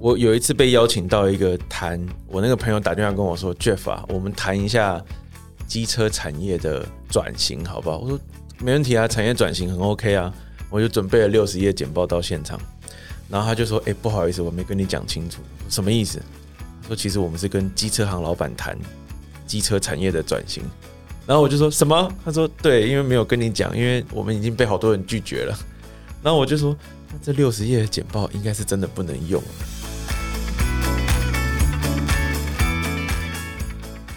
我有一次被邀请到一个谈，我那个朋友打电话跟我说：“Jeff 啊，我们谈一下机车产业的转型，好不好？”我说：“没问题啊，产业转型很 OK 啊。”我就准备了六十页简报到现场，然后他就说：“哎，不好意思，我没跟你讲清楚，什么意思？”说：“其实我们是跟机车行老板谈机车产业的转型。”然后我就说什么？他说：“对，因为没有跟你讲，因为我们已经被好多人拒绝了。”然后我就说：“那这六十页的简报应该是真的不能用。”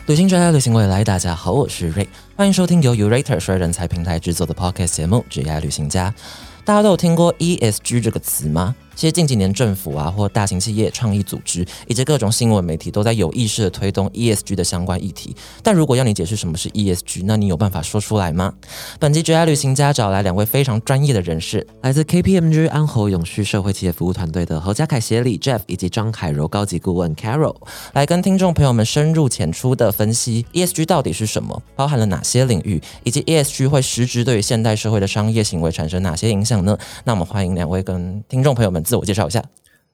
旅行者爱旅行未来，大家好，我是瑞，欢迎收听由 Urater 说人才平台制作的 Podcast 节目《职业旅行家》。大家都有听过 ESG 这个词吗？其实近几年，政府啊，或大型企业、创意组织，以及各种新闻媒体，都在有意识的推动 ESG 的相关议题。但如果要你解释什么是 ESG，那你有办法说出来吗？本集职业旅行家找来两位非常专业的人士，来自 KPMG 安侯永续社会企业服务团队的何家凯协理 Jeff，以及张凯柔高级顾问 Carol，来跟听众朋友们深入浅出的分析 ESG 到底是什么，包含了哪些领域，以及 ESG 会实质对于现代社会的商业行为产生哪些影响呢？那我们欢迎两位跟听众朋友们。自我介绍一下，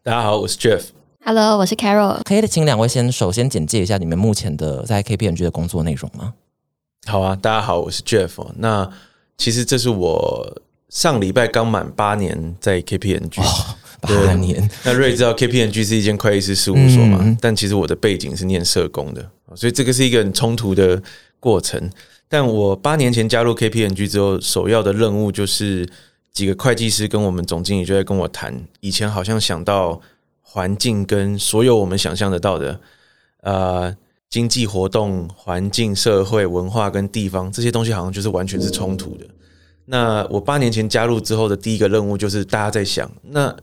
大家好，我是 Jeff。Hello，我是 Carol。可以请两位先首先简介一下你们目前的在 KPMG 的工作内容吗？好啊，大家好，我是 Jeff。那其实这是我上礼拜刚满八年在 KPMG，八年。那瑞知道 KPMG 是一间会计师事务所嘛？但其实我的背景是念社工的，所以这个是一个很冲突的过程。但我八年前加入 KPMG 之后，首要的任务就是。几个会计师跟我们总经理就在跟我谈，以前好像想到环境跟所有我们想象得到的，呃，经济活动、环境、社会、文化跟地方这些东西，好像就是完全是冲突的。那我八年前加入之后的第一个任务，就是大家在想，那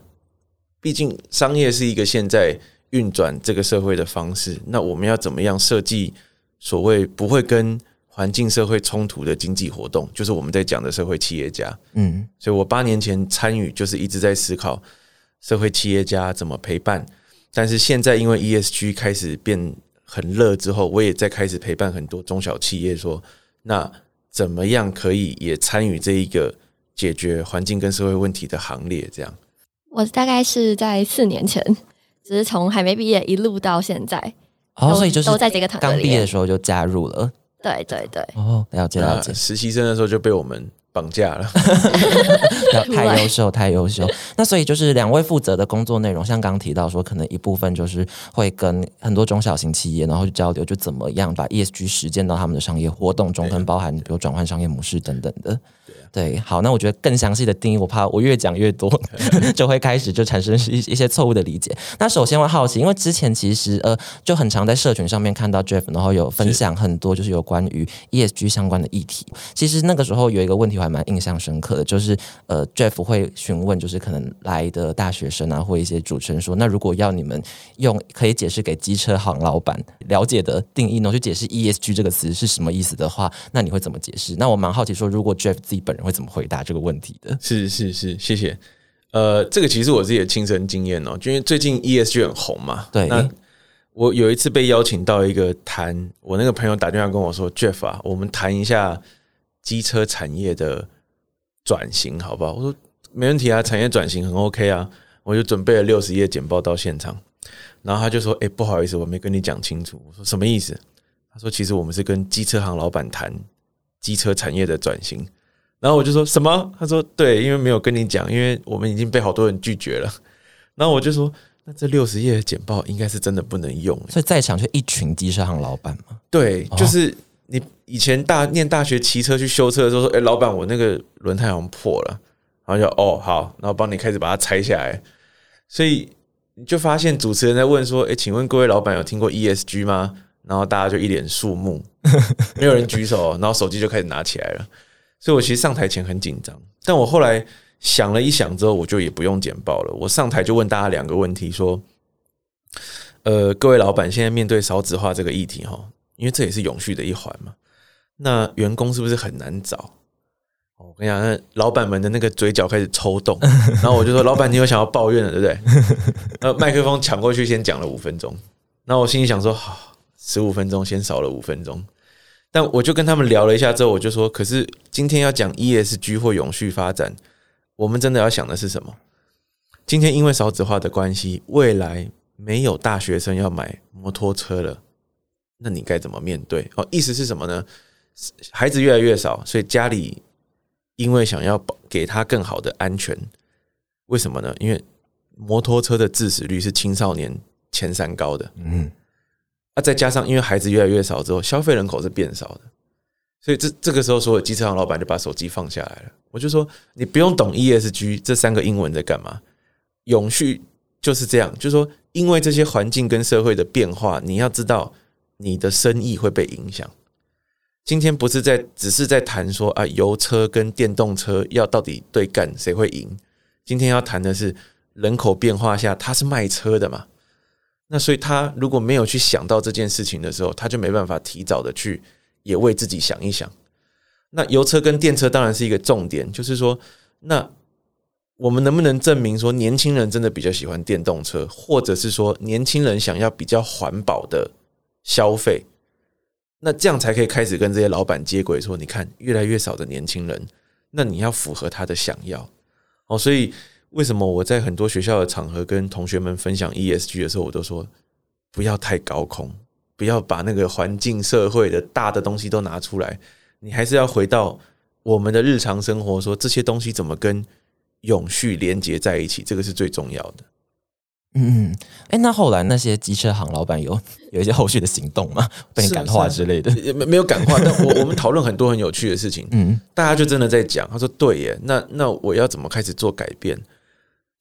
毕竟商业是一个现在运转这个社会的方式，那我们要怎么样设计所谓不会跟环境社会冲突的经济活动，就是我们在讲的社会企业家。嗯，所以我八年前参与，就是一直在思考社会企业家怎么陪伴。但是现在因为 ESG 开始变很热之后，我也在开始陪伴很多中小企业，说那怎么样可以也参与这一个解决环境跟社会问题的行列？这样，我大概是在四年前，只是从还没毕业一路到现在，哦，所以就是都在这个刚毕业的时候就加入了。对对对，哦，了解了解。实习生的时候就被我们绑架了，太 优秀，太优秀。那所以就是两位负责的工作内容，像刚刚提到说，可能一部分就是会跟很多中小型企业，然后去交流，就怎么样把 ESG 实践到他们的商业活动中，可能包含比如转换商业模式等等的。对，好，那我觉得更详细的定义，我怕我越讲越多，就会开始就产生一一些错误的理解。那首先我好奇，因为之前其实呃就很常在社群上面看到 Jeff，然后有分享很多就是有关于 ESG 相关的议题。其实那个时候有一个问题我还蛮印象深刻的，就是呃 Jeff 会询问，就是可能来的大学生啊，或一些主持人说，那如果要你们用可以解释给机车行老板了解的定义呢，去解释 ESG 这个词是什么意思的话，那你会怎么解释？那我蛮好奇说，如果 Jeff 自己本人会怎么回答这个问题的？是是是，谢谢。呃，这个其实我自己的亲身经验哦，就因为最近 ESG 很红嘛。对。那我有一次被邀请到一个谈，我那个朋友打电话跟我说：“Jeff 啊，我们谈一下机车产业的转型，好不好？”我说：“没问题啊，产业转型很 OK 啊。”我就准备了六十页简报到现场，然后他就说：“哎，不好意思，我没跟你讲清楚。”我说：“什么意思？”他说：“其实我们是跟机车行老板谈机车产业的转型。”然后我就说什么？他说对，因为没有跟你讲，因为我们已经被好多人拒绝了。然后我就说，那这六十页的简报应该是真的不能用。所以在场就一群机车行老板嘛。对，就是你以前大念大学骑车去修车的时候说，哎，老板，我那个轮胎好像破了。然后就哦好，然后帮你开始把它拆下来。所以你就发现主持人在问说，哎，请问各位老板有听过 ESG 吗？然后大家就一脸肃穆，没有人举手，然后手机就开始拿起来了。所以我其实上台前很紧张，但我后来想了一想之后，我就也不用简报了。我上台就问大家两个问题：说，呃，各位老板现在面对少子化这个议题哈，因为这也是永续的一环嘛，那员工是不是很难找？我跟你讲，老板们的那个嘴角开始抽动，然后我就说：“老板，你有想要抱怨的，对不对？”呃，麦克风抢过去，先讲了五分钟。那我心里想说：“好，十五分钟，先少了五分钟。”但我就跟他们聊了一下之后，我就说：“可是今天要讲 ESG 或永续发展，我们真的要想的是什么？今天因为少子化的关系，未来没有大学生要买摩托车了，那你该怎么面对？哦，意思是什么呢？孩子越来越少，所以家里因为想要给他更好的安全，为什么呢？因为摩托车的致死率是青少年前三高的。嗯，啊，再加上因为孩子越来越少之后，消费人口是变少的，所以这这个时候，所有机车行老板就把手机放下来了。我就说，你不用懂 ESG 这三个英文在干嘛？永续就是这样，就是说，因为这些环境跟社会的变化，你要知道你的生意会被影响。今天不是在只是在谈说啊，油车跟电动车要到底对干谁会赢？今天要谈的是人口变化下，他是卖车的嘛？那所以他如果没有去想到这件事情的时候，他就没办法提早的去也为自己想一想。那油车跟电车当然是一个重点，就是说，那我们能不能证明说年轻人真的比较喜欢电动车，或者是说年轻人想要比较环保的消费？那这样才可以开始跟这些老板接轨，说你看越来越少的年轻人，那你要符合他的想要哦。所以为什么我在很多学校的场合跟同学们分享 ESG 的时候，我都说不要太高空，不要把那个环境社会的大的东西都拿出来，你还是要回到我们的日常生活，说这些东西怎么跟永续连接在一起，这个是最重要的。嗯嗯，哎，那后来那些机车行老板有 有一些后续的行动吗？被你感化之类的？没没有感化，但我我们讨论很多很有趣的事情。嗯，大家就真的在讲。他说：“对耶，那那我要怎么开始做改变？”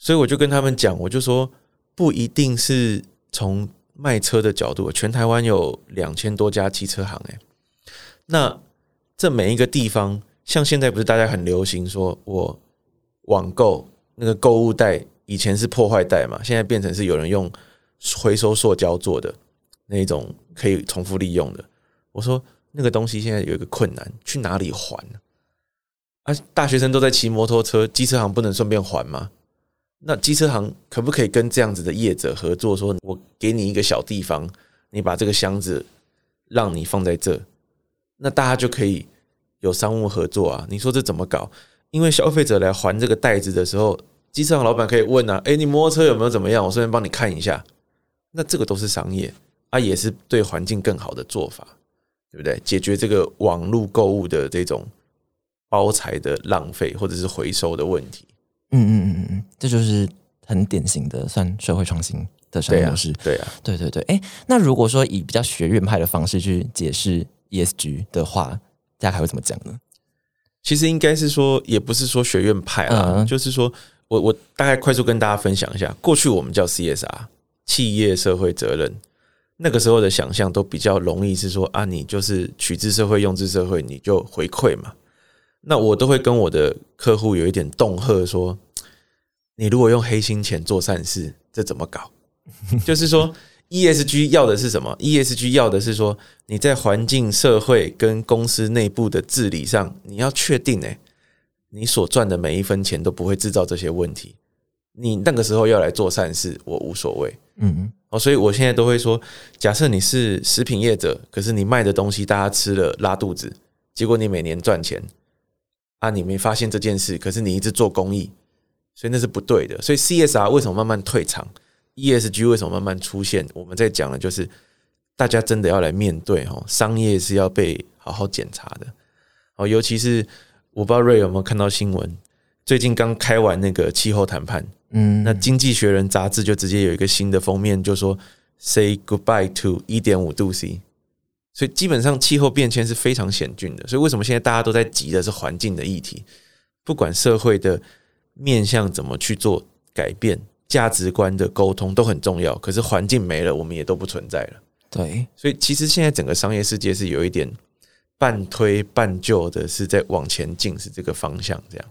所以我就跟他们讲，我就说不一定是从卖车的角度，全台湾有两千多家机车行，哎，那这每一个地方，像现在不是大家很流行说，我网购那个购物袋。以前是破坏袋嘛，现在变成是有人用回收塑胶做的那种可以重复利用的。我说那个东西现在有一个困难，去哪里还？啊，大学生都在骑摩托车，机车行不能顺便还吗？那机车行可不可以跟这样子的业者合作？说我给你一个小地方，你把这个箱子让你放在这，那大家就可以有商务合作啊？你说这怎么搞？因为消费者来还这个袋子的时候。机车行老板可以问啊，哎，你摩托车有没有怎么样？我顺便帮你看一下。那这个都是商业啊，也是对环境更好的做法，对不对？解决这个网络购物的这种包材的浪费或者是回收的问题。嗯嗯嗯嗯嗯，这就是很典型的算社会创新的商业模式。对啊，对对对。哎，那如果说以比较学院派的方式去解释 ESG 的话，大家还会怎么讲呢？其实应该是说，也不是说学院派啊，就是说。我我大概快速跟大家分享一下，过去我们叫 CSR 企业社会责任，那个时候的想象都比较容易是说啊，你就是取之社会用之社会，你就回馈嘛。那我都会跟我的客户有一点恫吓说，你如果用黑心钱做善事，这怎么搞？就是说 ESG 要的是什么？ESG 要的是说你在环境、社会跟公司内部的治理上，你要确定哎。你所赚的每一分钱都不会制造这些问题。你那个时候要来做善事，我无所谓。嗯嗯。哦，所以我现在都会说，假设你是食品业者，可是你卖的东西大家吃了拉肚子，结果你每年赚钱啊，你没发现这件事，可是你一直做公益，所以那是不对的。所以 CSR 为什么慢慢退场？ESG 为什么慢慢出现？我们在讲的就是大家真的要来面对哦，商业是要被好好检查的。哦，尤其是。我不知道瑞有没有看到新闻，最近刚开完那个气候谈判，嗯，那《经济学人》杂志就直接有一个新的封面，就说 “Say goodbye to 一点五度 C”，所以基本上气候变迁是非常险峻的。所以为什么现在大家都在急的是环境的议题？不管社会的面向怎么去做改变，价值观的沟通都很重要。可是环境没了，我们也都不存在了。对，所以其实现在整个商业世界是有一点。半推半就的是在往前进，是这个方向这样。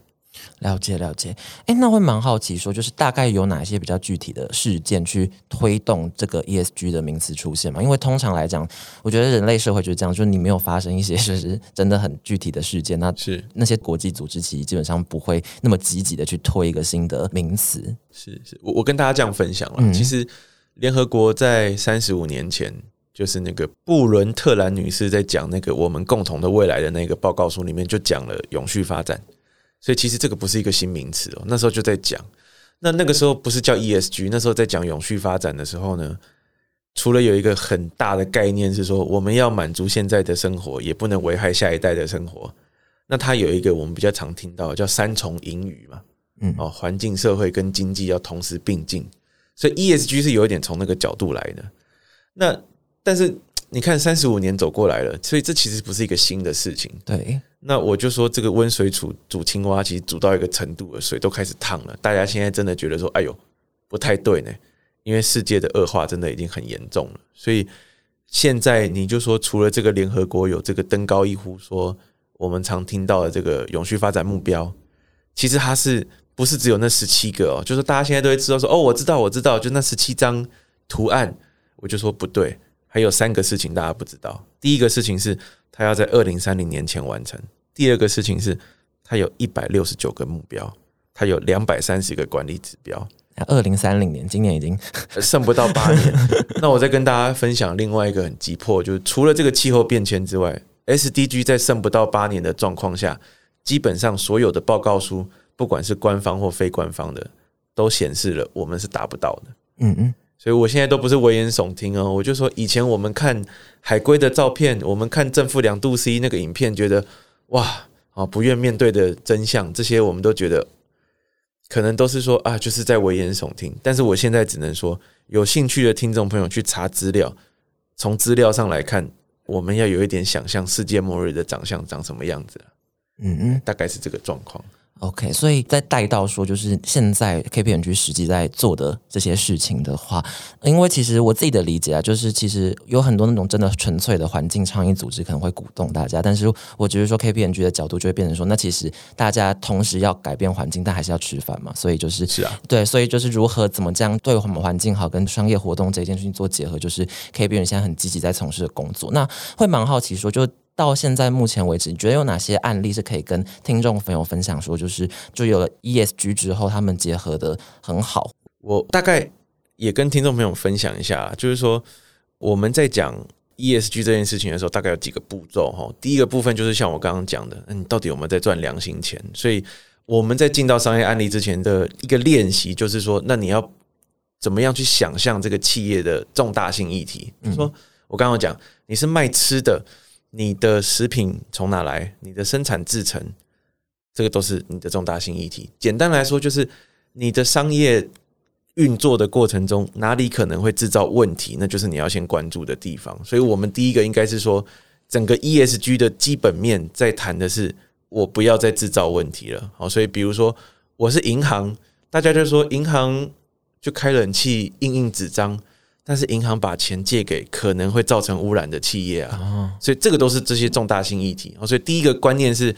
了解了解，哎，那会蛮好奇，说就是大概有哪些比较具体的事件去推动这个 ESG 的名词出现嘛？因为通常来讲，我觉得人类社会就是这样，就是你没有发生一些 就是真的很具体的事件，那是那些国际组织其实基本上不会那么积极的去推一个新的名词。是是，我我跟大家这样分享了，其实联合国在三十五年前。就是那个布伦特兰女士在讲那个我们共同的未来的那个报告书里面就讲了永续发展，所以其实这个不是一个新名词哦。那时候就在讲，那那个时候不是叫 ESG，那时候在讲永续发展的时候呢，除了有一个很大的概念是说我们要满足现在的生活，也不能危害下一代的生活。那它有一个我们比较常听到叫三重隐语嘛，嗯，哦，环境、社会跟经济要同时并进，所以 ESG 是有一点从那个角度来的。那但是你看三十五年走过来了，所以这其实不是一个新的事情。对，那我就说这个温水煮煮青蛙，其实煮到一个程度了，水都开始烫了。大家现在真的觉得说，哎呦，不太对呢，因为世界的恶化真的已经很严重了。所以现在你就说，除了这个联合国有这个登高一呼说。我们常听到的这个永续发展目标，其实它是不是只有那十七个哦？就是大家现在都会知道说，哦，我知道，我知道，就那十七张图案，我就说不对，还有三个事情大家不知道。第一个事情是它要在二零三零年前完成；第二个事情是他有一百六十九个目标，他有两百三十个管理指标。二零三零年，今年已经剩不到八年。那我再跟大家分享另外一个很急迫，就是除了这个气候变迁之外。SDG 在剩不到八年的状况下，基本上所有的报告书，不管是官方或非官方的，都显示了我们是达不到的。嗯嗯，所以我现在都不是危言耸听哦，我就说以前我们看海龟的照片，我们看正负两度 C 那个影片，觉得哇啊不愿面对的真相，这些我们都觉得可能都是说啊就是在危言耸听。但是我现在只能说，有兴趣的听众朋友去查资料，从资料上来看。我们要有一点想象，世界末日的长相长什么样子嗯嗯，大概是这个状况。OK，所以再带到说，就是现在 KPMG 实际在做的这些事情的话，因为其实我自己的理解啊，就是其实有很多那种真的纯粹的环境倡议组织可能会鼓动大家，但是我觉得说 KPMG 的角度就会变成说，那其实大家同时要改变环境，但还是要吃饭嘛，所以就是是啊，对，所以就是如何怎么这样对我们环境好跟商业活动这件事情做结合，就是 KPMG 现在很积极在从事的工作。那会蛮好奇说，就。到现在目前为止，你觉得有哪些案例是可以跟听众朋友分享？说就是就有了 ESG 之后，他们结合的很好。我大概也跟听众朋友分享一下，就是说我们在讲 ESG 这件事情的时候，大概有几个步骤哈。第一个部分就是像我刚刚讲的，嗯，到底有没有在赚良心钱？所以我们在进到商业案例之前的一个练习，就是说，那你要怎么样去想象这个企业的重大性议题？就是说我刚刚讲，你是卖吃的。你的食品从哪来？你的生产制成，这个都是你的重大性议题。简单来说，就是你的商业运作的过程中，哪里可能会制造问题，那就是你要先关注的地方。所以，我们第一个应该是说，整个 ESG 的基本面在谈的是，我不要再制造问题了。好，所以比如说，我是银行，大家就说银行就开冷气、印印纸张。但是银行把钱借给可能会造成污染的企业啊，所以这个都是这些重大性议题。所以第一个观念是，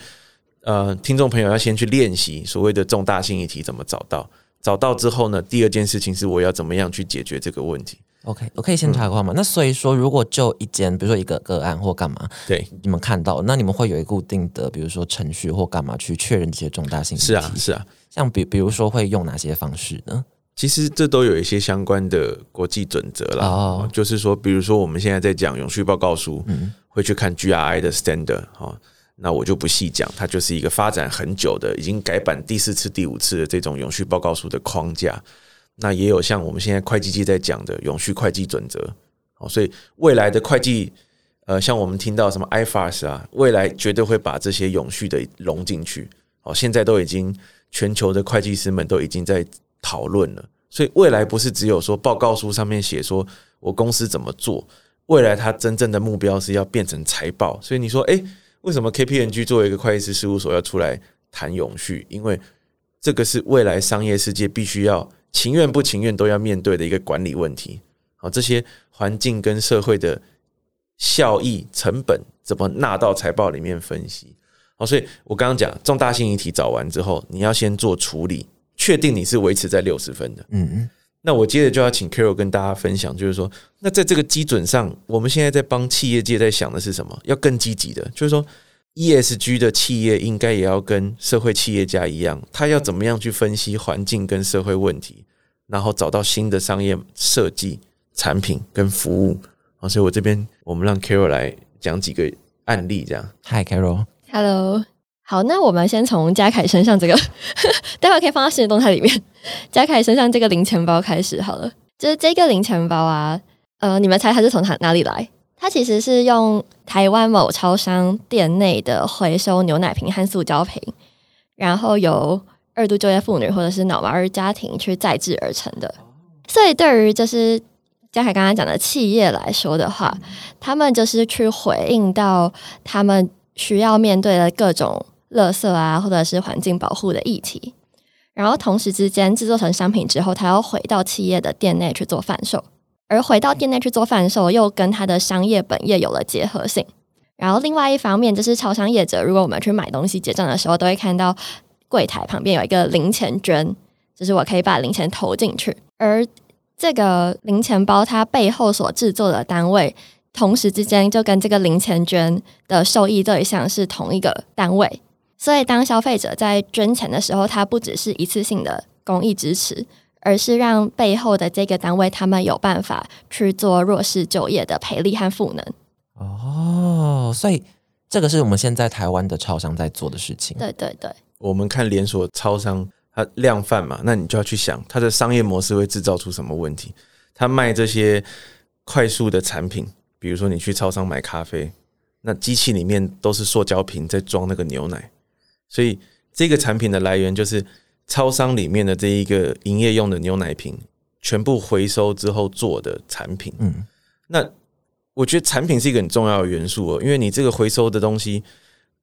呃，听众朋友要先去练习所谓的重大性议题怎么找到，找到之后呢，第二件事情是我要怎么样去解决这个问题。OK，我可以先查话吗？那所以说，如果就一间，比如说一个个案或干嘛，对你们看到，那你们会有一个固定的，比如说程序或干嘛去确认这些重大性议题？是啊，是啊。像比比如说会用哪些方式呢？其实这都有一些相关的国际准则了，就是说，比如说我们现在在讲永续报告书，会去看 GRI 的 standard 哈，那我就不细讲，它就是一个发展很久的，已经改版第四次、第五次的这种永续报告书的框架。那也有像我们现在会计界在讲的永续会计准则，哦，所以未来的会计，呃，像我们听到什么 IFRS 啊，未来绝对会把这些永续的融进去。哦，现在都已经全球的会计师们都已经在。讨论了，所以未来不是只有说报告书上面写说我公司怎么做，未来它真正的目标是要变成财报。所以你说，哎，为什么 KPMG 作为一个会计师事务所要出来谈永续？因为这个是未来商业世界必须要情愿不情愿都要面对的一个管理问题。好，这些环境跟社会的效益成本怎么纳到财报里面分析？好，所以我刚刚讲重大性议题找完之后，你要先做处理。确定你是维持在六十分的，嗯嗯，那我接着就要请 Carol 跟大家分享，就是说，那在这个基准上，我们现在在帮企业界在想的是什么？要更积极的，就是说，ESG 的企业应该也要跟社会企业家一样，他要怎么样去分析环境跟社会问题，然后找到新的商业设计、产品跟服务啊。所以我这边我们让 Carol 来讲几个案例，这样。Hi Carol，Hello。好，那我们先从嘉凯身上这个，待会可以放到新的动态里面。嘉凯身上这个零钱包开始好了，就是这个零钱包啊，呃，你们猜它是从哪哪里来？它其实是用台湾某超商店内的回收牛奶瓶和塑胶瓶，然后由二度就业妇女或者是脑麻儿家庭去再制而成的。所以对于就是嘉凯刚刚讲的企业来说的话，他们就是去回应到他们需要面对的各种。垃圾啊，或者是环境保护的议题，然后同时之间制作成商品之后，它要回到企业的店内去做贩售，而回到店内去做贩售，又跟它的商业本业有了结合性。然后另外一方面，就是超商业者，如果我们去买东西结账的时候，都会看到柜台旁边有一个零钱捐，就是我可以把零钱投进去，而这个零钱包它背后所制作的单位。同时之间就跟这个零钱捐的受益对象是同一个单位。所以，当消费者在捐钱的时候，它不只是一次性的公益支持，而是让背后的这个单位他们有办法去做弱势就业的培力和赋能。哦，所以这个是我们现在台湾的超商在做的事情。对对对，我们看连锁超商，它量贩嘛，那你就要去想它的商业模式会制造出什么问题。它卖这些快速的产品，比如说你去超商买咖啡，那机器里面都是塑胶瓶在装那个牛奶。所以这个产品的来源就是超商里面的这一个营业用的牛奶瓶，全部回收之后做的产品。嗯，那我觉得产品是一个很重要的元素哦，因为你这个回收的东西，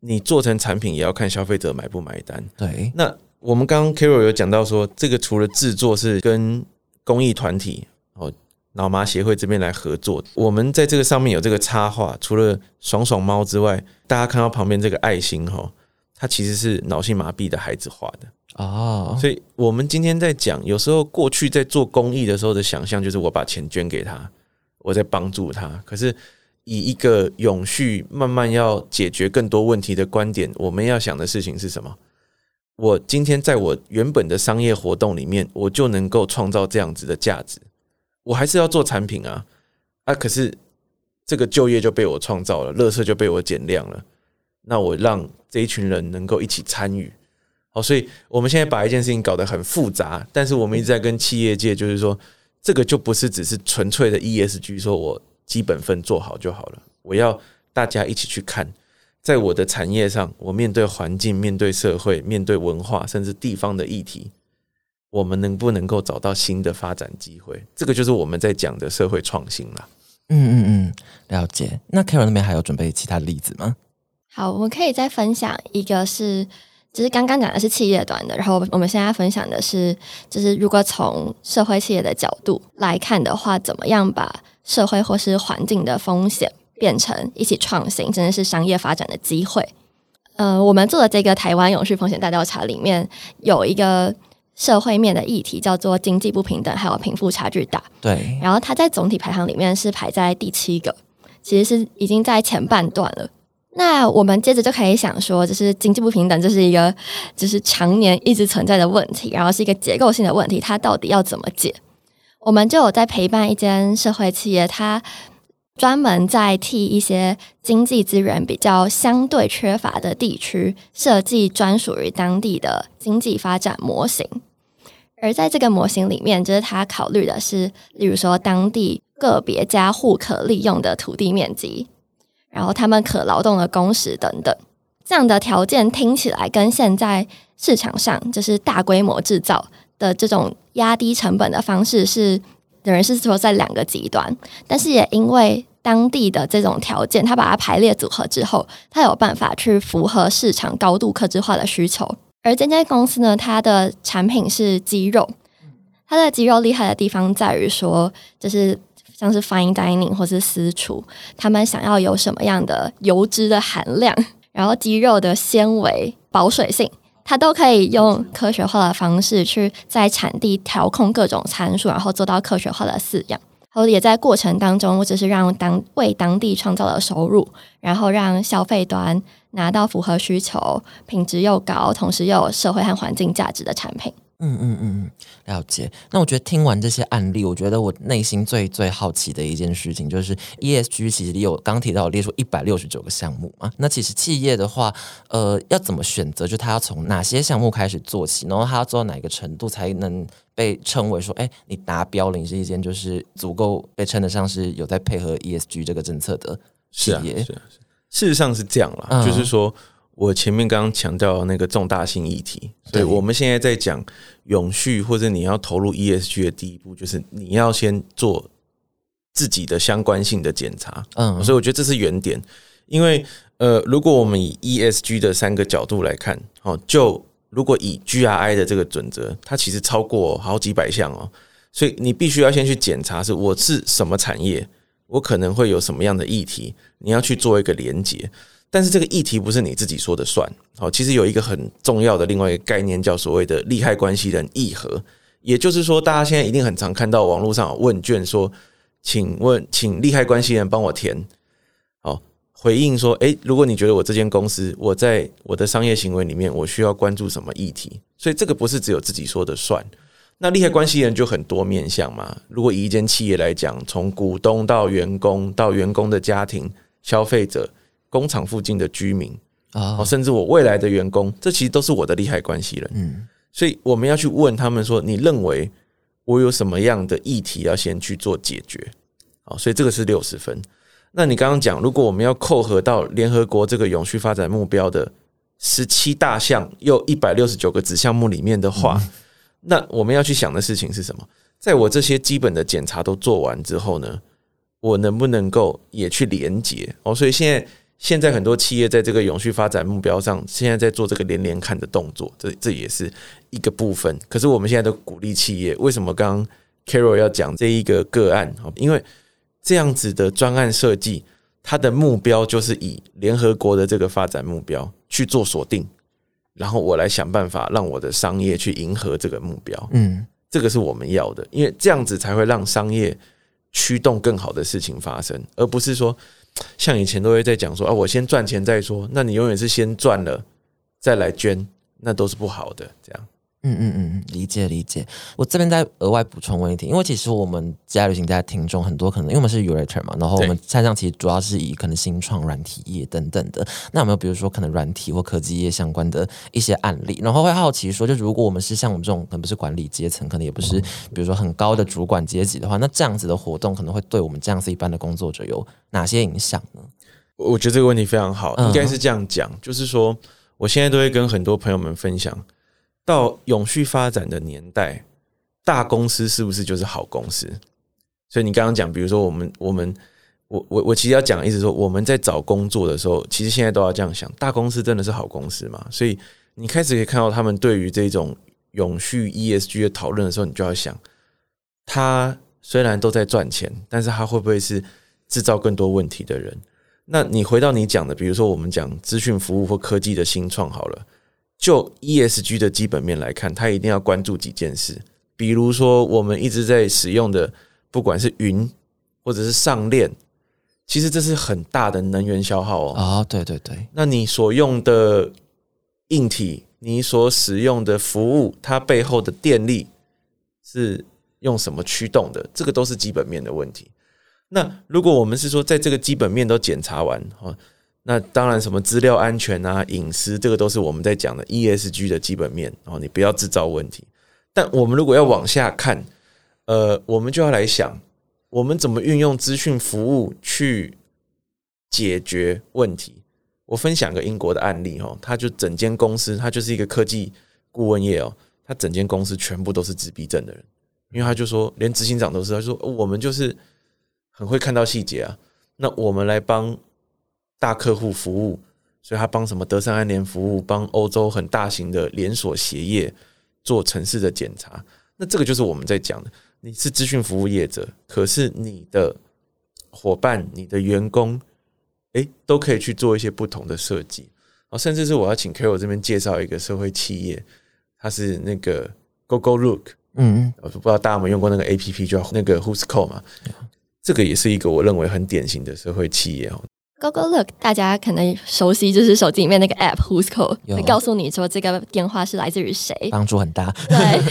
你做成产品也要看消费者买不买单。对，那我们刚刚 Carol 有讲到说，这个除了制作是跟公益团体哦脑麻协会这边来合作，我们在这个上面有这个插画，除了爽爽猫之外，大家看到旁边这个爱心哈。它其实是脑性麻痹的孩子画的哦，所以我们今天在讲，有时候过去在做公益的时候的想象，就是我把钱捐给他，我在帮助他。可是以一个永续、慢慢要解决更多问题的观点，我们要想的事情是什么？我今天在我原本的商业活动里面，我就能够创造这样子的价值，我还是要做产品啊啊！可是这个就业就被我创造了，垃圾就被我减量了。那我让这一群人能够一起参与，好，所以我们现在把一件事情搞得很复杂，但是我们一直在跟企业界，就是说，这个就不是只是纯粹的 ESG，说我基本分做好就好了。我要大家一起去看，在我的产业上，我面对环境、面对社会、面对文化，甚至地方的议题，我们能不能够找到新的发展机会？这个就是我们在讲的社会创新了。嗯嗯嗯，了解。那 Karen 那边还有准备其他的例子吗？好，我们可以再分享一个，是就是刚刚讲的是企业端的，然后我们现在分享的是，就是如果从社会企业的角度来看的话，怎么样把社会或是环境的风险变成一起创新，真的是商业发展的机会。呃，我们做的这个台湾永续风险大调查里面有一个社会面的议题，叫做经济不平等，还有贫富差距大。对，然后它在总体排行里面是排在第七个，其实是已经在前半段了。那我们接着就可以想说，就是经济不平等，这是一个就是常年一直存在的问题，然后是一个结构性的问题，它到底要怎么解？我们就有在陪伴一间社会企业，它专门在替一些经济资源比较相对缺乏的地区设计专属于当地的经济发展模型，而在这个模型里面，就是它考虑的是，例如说当地个别家户可利用的土地面积。然后他们可劳动的工时等等，这样的条件听起来跟现在市场上就是大规模制造的这种压低成本的方式是，等于是说在两个极端。但是也因为当地的这种条件，他把它排列组合之后，他有办法去符合市场高度克制化的需求。而这间公司呢，它的产品是鸡肉，它的鸡肉厉害的地方在于说，就是。像是 fine dining 或是私厨，他们想要有什么样的油脂的含量，然后鸡肉的纤维、保水性，它都可以用科学化的方式去在产地调控各种参数，然后做到科学化的饲养。然后也在过程当中，我只是让当为当地创造了收入，然后让消费端拿到符合需求、品质又高，同时又有社会和环境价值的产品。嗯嗯嗯，了解。那我觉得听完这些案例，我觉得我内心最最好奇的一件事情，就是 ESG 其实有刚提到列出一百六十九个项目嘛。那其实企业的话，呃，要怎么选择？就他要从哪些项目开始做起，然后他要做到哪个程度才能被称为说，哎，你达标了，你是一间就是足够被称得上是有在配合 ESG 这个政策的企业。是啊，事实上是这样啦，就是说。我前面刚刚强调那个重大性议题，所以我们现在在讲永续或者你要投入 ESG 的第一步，就是你要先做自己的相关性的检查。嗯，所以我觉得这是原点，因为呃，如果我们以 ESG 的三个角度来看，哦，就如果以 GRI 的这个准则，它其实超过好几百项哦，所以你必须要先去检查是我是什么产业，我可能会有什么样的议题，你要去做一个连接。但是这个议题不是你自己说的算，好，其实有一个很重要的另外一个概念叫所谓的利害关系人议和，也就是说，大家现在一定很常看到网络上有问卷说，请问，请利害关系人帮我填，好，回应说，诶，如果你觉得我这间公司，我在我的商业行为里面，我需要关注什么议题，所以这个不是只有自己说的算，那利害关系人就很多面向嘛，如果以一间企业来讲，从股东到员工到员工的家庭、消费者。工厂附近的居民啊，甚至我未来的员工，这其实都是我的利害关系人。嗯，所以我们要去问他们说，你认为我有什么样的议题要先去做解决？好，所以这个是六十分。那你刚刚讲，如果我们要扣合到联合国这个永续发展目标的十七大项又一百六十九个子项目里面的话，那我们要去想的事情是什么？在我这些基本的检查都做完之后呢，我能不能够也去连接？哦，所以现在。现在很多企业在这个永续发展目标上，现在在做这个连连看的动作，这这也是一个部分。可是我们现在都鼓励企业，为什么刚刚 Carol 要讲这一个个案？因为这样子的专案设计，它的目标就是以联合国的这个发展目标去做锁定，然后我来想办法让我的商业去迎合这个目标。嗯，这个是我们要的，因为这样子才会让商业驱动更好的事情发生，而不是说。像以前都会在讲说啊，我先赚钱再说。那你永远是先赚了再来捐，那都是不好的。这样。嗯嗯嗯，理解理解。我这边再额外补充问一题，因为其实我们家旅行家听众很多，可能因为我们是 Urator 嘛，然后我们线上其实主要是以可能新创软体业等等的。那有没有比如说可能软体或科技业相关的一些案例？然后会好奇说，就如果我们是像我们这种可能不是管理阶层，可能也不是比如说很高的主管阶级的话，那这样子的活动可能会对我们这样子一般的工作者有哪些影响呢？我觉得这个问题非常好，应该是这样讲，就是说我现在都会跟很多朋友们分享。到永续发展的年代，大公司是不是就是好公司？所以你刚刚讲，比如说我们我们我我我其实要讲，意思说我们在找工作的时候，其实现在都要这样想：大公司真的是好公司吗？所以你开始可以看到他们对于这种永续 ESG 的讨论的时候，你就要想，他虽然都在赚钱，但是他会不会是制造更多问题的人？那你回到你讲的，比如说我们讲资讯服务或科技的新创好了。就 ESG 的基本面来看，它一定要关注几件事，比如说我们一直在使用的，不管是云或者是上链，其实这是很大的能源消耗哦。啊，对对对。那你所用的硬体，你所使用的服务，它背后的电力是用什么驱动的？这个都是基本面的问题。那如果我们是说，在这个基本面都检查完，哈。那当然，什么资料安全啊、隐私，这个都是我们在讲的 ESG 的基本面哦。你不要制造问题。但我们如果要往下看，呃，我们就要来想，我们怎么运用资讯服务去解决问题。我分享个英国的案例哦，他就整间公司，他就是一个科技顾问业哦，他整间公司全部都是自闭症的人，因为他就说，连执行长都是，他说我们就是很会看到细节啊，那我们来帮。大客户服务，所以他帮什么德善安联服务，帮欧洲很大型的连锁鞋业做城市的检查。那这个就是我们在讲的，你是资讯服务业者，可是你的伙伴、你的员工，哎，都可以去做一些不同的设计。哦，甚至是我要请 Carol 这边介绍一个社会企业，它是那个 Go Go Look，嗯，我不知道大家有没有用过那个 A P P，叫那个 Who's Call 嘛？这个也是一个我认为很典型的社会企业哦。GoGoLook，大家可能熟悉，就是手机里面那个 App Who's Call，会告诉你说这个电话是来自于谁，帮助很大。对，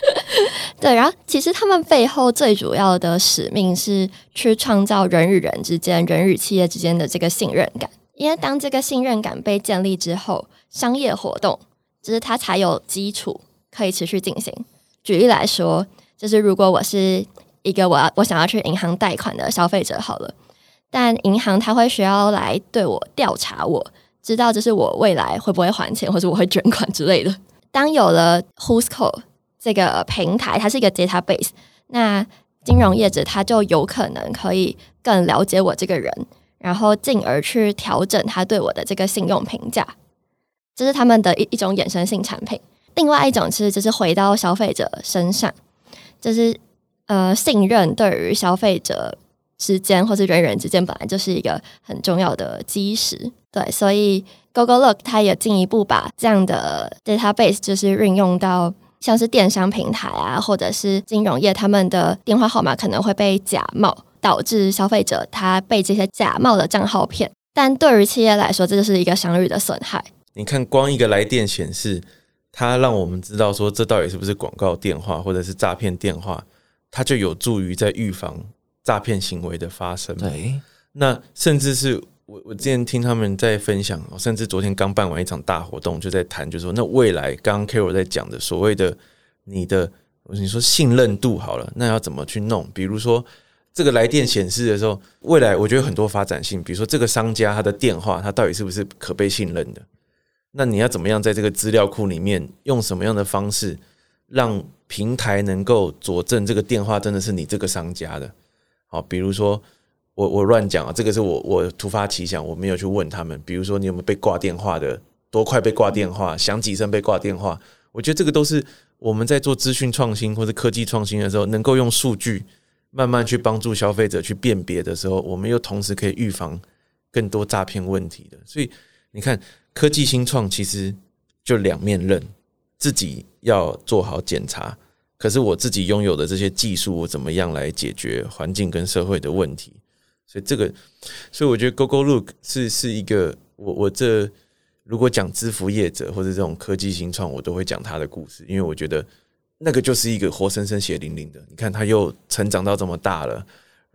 对。然后其实他们背后最主要的使命是去创造人与人之间、人与企业之间的这个信任感。因为当这个信任感被建立之后，商业活动就是它才有基础可以持续进行。举例来说，就是如果我是一个我要我想要去银行贷款的消费者，好了。但银行它会需要来对我调查，我知道这是我未来会不会还钱，或者我会捐款之类的。当有了 Who'sco 这个平台，它是一个 database，那金融业者他就有可能可以更了解我这个人，然后进而去调整他对我的这个信用评价。这是他们的一一种衍生性产品。另外一种是，就是回到消费者身上，就是呃，信任对于消费者。之间或是人与人之间本来就是一个很重要的基石，对，所以 Google Look 它也进一步把这样的 database 就是运用到像是电商平台啊，或者是金融业，他们的电话号码可能会被假冒，导致消费者他被这些假冒的账号骗。但对于企业来说，这就是一个商誉的损害。你看，光一个来电显示，它让我们知道说这到底是不是广告电话或者是诈骗电话，它就有助于在预防。诈骗行为的发生，对，那甚至是我我之前听他们在分享，甚至昨天刚办完一场大活动，就在谈，就说那未来刚刚 Carol 在讲的所谓的你的，你说信任度好了，那要怎么去弄？比如说这个来电显示的时候，未来我觉得很多发展性，比如说这个商家他的电话，他到底是不是可被信任的？那你要怎么样在这个资料库里面用什么样的方式，让平台能够佐证这个电话真的是你这个商家的？好，比如说我我乱讲啊，这个是我我突发奇想，我没有去问他们。比如说你有没有被挂电话的，多快被挂电话，响几声被挂电话？我觉得这个都是我们在做资讯创新或者科技创新的时候，能够用数据慢慢去帮助消费者去辨别的时候，我们又同时可以预防更多诈骗问题的。所以你看，科技新创其实就两面刃，自己要做好检查。可是我自己拥有的这些技术，我怎么样来解决环境跟社会的问题？所以这个，所以我觉得 GoGoLook 是是一个我我这如果讲支付业者或者这种科技新创，我都会讲他的故事，因为我觉得那个就是一个活生生血淋淋的。你看，他又成长到这么大了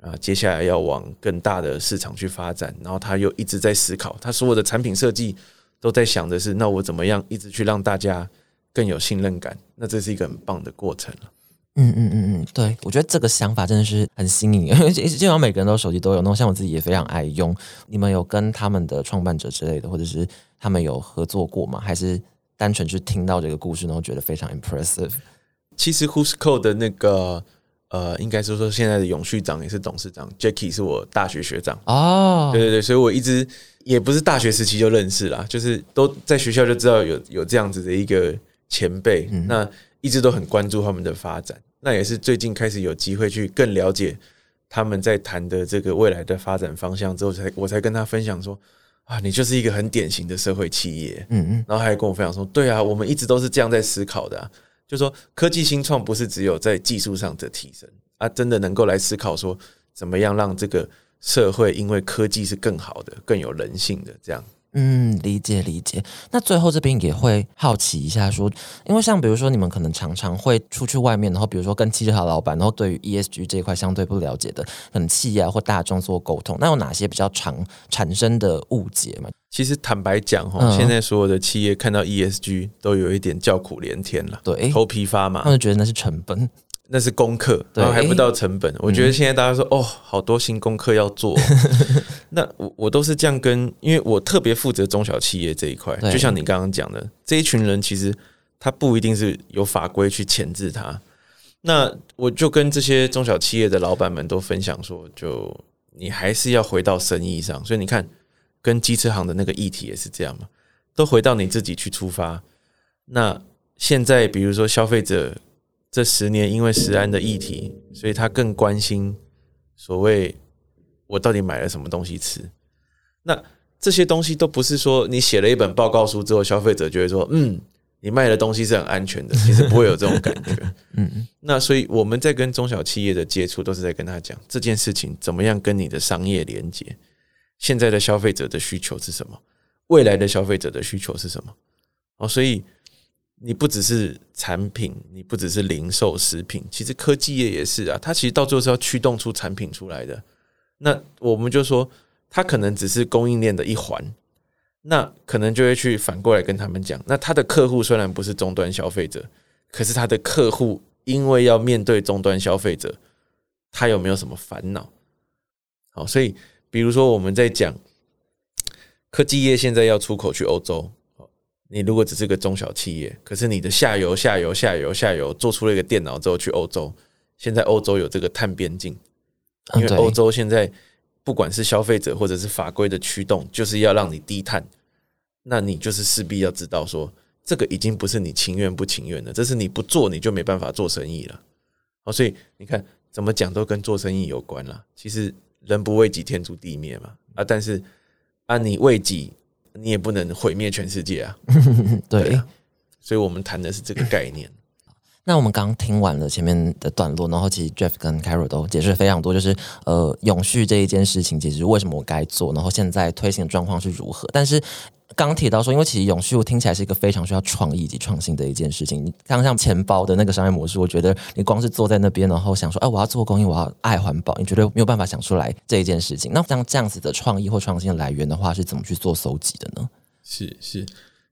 啊，接下来要往更大的市场去发展，然后他又一直在思考，他所有的产品设计都在想的是，那我怎么样一直去让大家。更有信任感，那这是一个很棒的过程了。嗯嗯嗯嗯，对，我觉得这个想法真的是很新颖，因 为基本上每个人都手机都有，那像我自己也非常爱用。你们有跟他们的创办者之类的，或者是他们有合作过吗？还是单纯去听到这个故事，然后觉得非常 impressive？其实 Who's Code 的那个呃，应该是说现在的永续长也是董事长 Jackie 是我大学学长哦，对对对，所以我一直也不是大学时期就认识啦，就是都在学校就知道有有这样子的一个。前辈，那一直都很关注他们的发展，那也是最近开始有机会去更了解他们在谈的这个未来的发展方向之后，才我才跟他分享说啊，你就是一个很典型的社会企业，嗯嗯，然后还跟我分享说，对啊，我们一直都是这样在思考的，就说科技新创不是只有在技术上的提升啊，真的能够来思考说怎么样让这个社会因为科技是更好的、更有人性的这样。嗯，理解理解。那最后这边也会好奇一下，说，因为像比如说你们可能常常会出去外面，然后比如说跟汽车行老板，然后对于 ESG 这一块相对不了解的，可能企业或大众做沟通，那有哪些比较常产生的误解吗？其实坦白讲，哈，现在所有的企业看到 ESG 都有一点叫苦连天了，对，头皮发麻，他们觉得那是成本。那是功课，然后还不到成本。我觉得现在大家说哦，好多新功课要做。那我我都是这样跟，因为我特别负责中小企业这一块。就像你刚刚讲的，这一群人其实他不一定是有法规去钳制他。那我就跟这些中小企业的老板们都分享说，就你还是要回到生意上。所以你看，跟机车行的那个议题也是这样嘛，都回到你自己去出发。那现在比如说消费者。这十年，因为食安的议题，所以他更关心所谓我到底买了什么东西吃。那这些东西都不是说你写了一本报告书之后，消费者就会说，嗯，你卖的东西是很安全的。其实不会有这种感觉。嗯嗯。那所以我们在跟中小企业的接触，都是在跟他讲这件事情怎么样跟你的商业连接。现在的消费者的需求是什么，未来的消费者的需求是什么。哦，所以你不只是产品，你不只是零售食品，其实科技业也是啊。它其实到最后是要驱动出产品出来的。那我们就说，它可能只是供应链的一环，那可能就会去反过来跟他们讲，那他的客户虽然不是终端消费者，可是他的客户因为要面对终端消费者，他有没有什么烦恼？好，所以比如说我们在讲科技业现在要出口去欧洲，你如果只是个中小企业，可是你的下游、下游、下游、下游做出了一个电脑之后去欧洲，现在欧洲有这个碳边境，因为欧洲现在不管是消费者或者是法规的驱动，就是要让你低碳，那你就是势必要知道说，这个已经不是你情愿不情愿的，这是你不做你就没办法做生意了。哦，所以你看怎么讲都跟做生意有关了。其实。人不为己，天诛地灭嘛啊！但是啊，你为己，你也不能毁灭全世界啊。对，所以我们谈的是这个概念。那我们刚听完了前面的段落，然后其实 Jeff 跟 Carol 都解释了非常多，就是呃，永续这一件事情，其实为什么我该做，然后现在推行的状况是如何。但是刚提到说，因为其实永续听起来是一个非常需要创意及创新的一件事情。你刚像钱包的那个商业模式，我觉得你光是坐在那边，然后想说，哎，我要做公益，我要爱环保，你觉得没有办法想出来这一件事情。那像这样子的创意或创新的来源的话，是怎么去做搜集的呢？是是，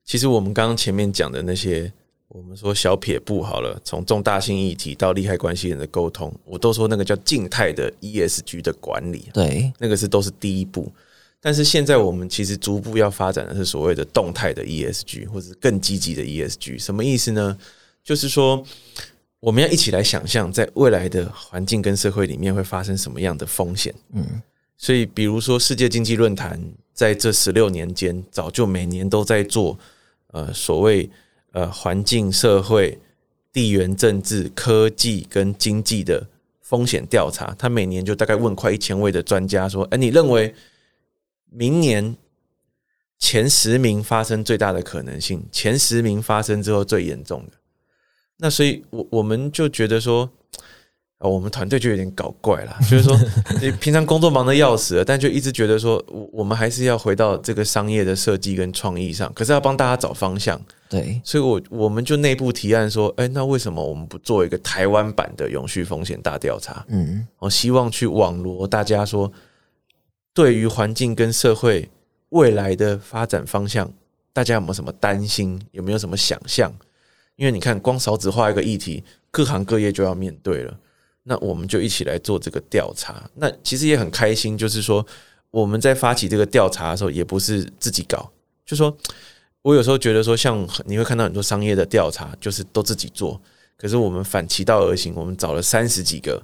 其实我们刚刚前面讲的那些。我们说小撇步好了，从重大性议题到利害关系人的沟通，我都说那个叫静态的 ESG 的管理，对，那个是都是第一步。但是现在我们其实逐步要发展的是所谓的动态的 ESG，或者是更积极的 ESG。什么意思呢？就是说我们要一起来想象，在未来的环境跟社会里面会发生什么样的风险。嗯，所以比如说世界经济论坛在这十六年间，早就每年都在做呃所谓。呃，环境、社会、地缘政治、科技跟经济的风险调查，他每年就大概问快一千位的专家说：“哎，你认为明年前十名发生最大的可能性？前十名发生之后最严重的？”那所以，我我们就觉得说。我们团队就有点搞怪了，就是说，你平常工作忙得要死，但就一直觉得说，我我们还是要回到这个商业的设计跟创意上，可是要帮大家找方向。对，所以，我我们就内部提案说，哎，那为什么我们不做一个台湾版的永续风险大调查？嗯，我希望去网罗大家说，对于环境跟社会未来的发展方向，大家有没有什么担心？有没有什么想象？因为你看，光少子化一个议题，各行各业就要面对了。那我们就一起来做这个调查。那其实也很开心，就是说我们在发起这个调查的时候，也不是自己搞。就说我有时候觉得说，像你会看到很多商业的调查，就是都自己做。可是我们反其道而行，我们找了三十几个，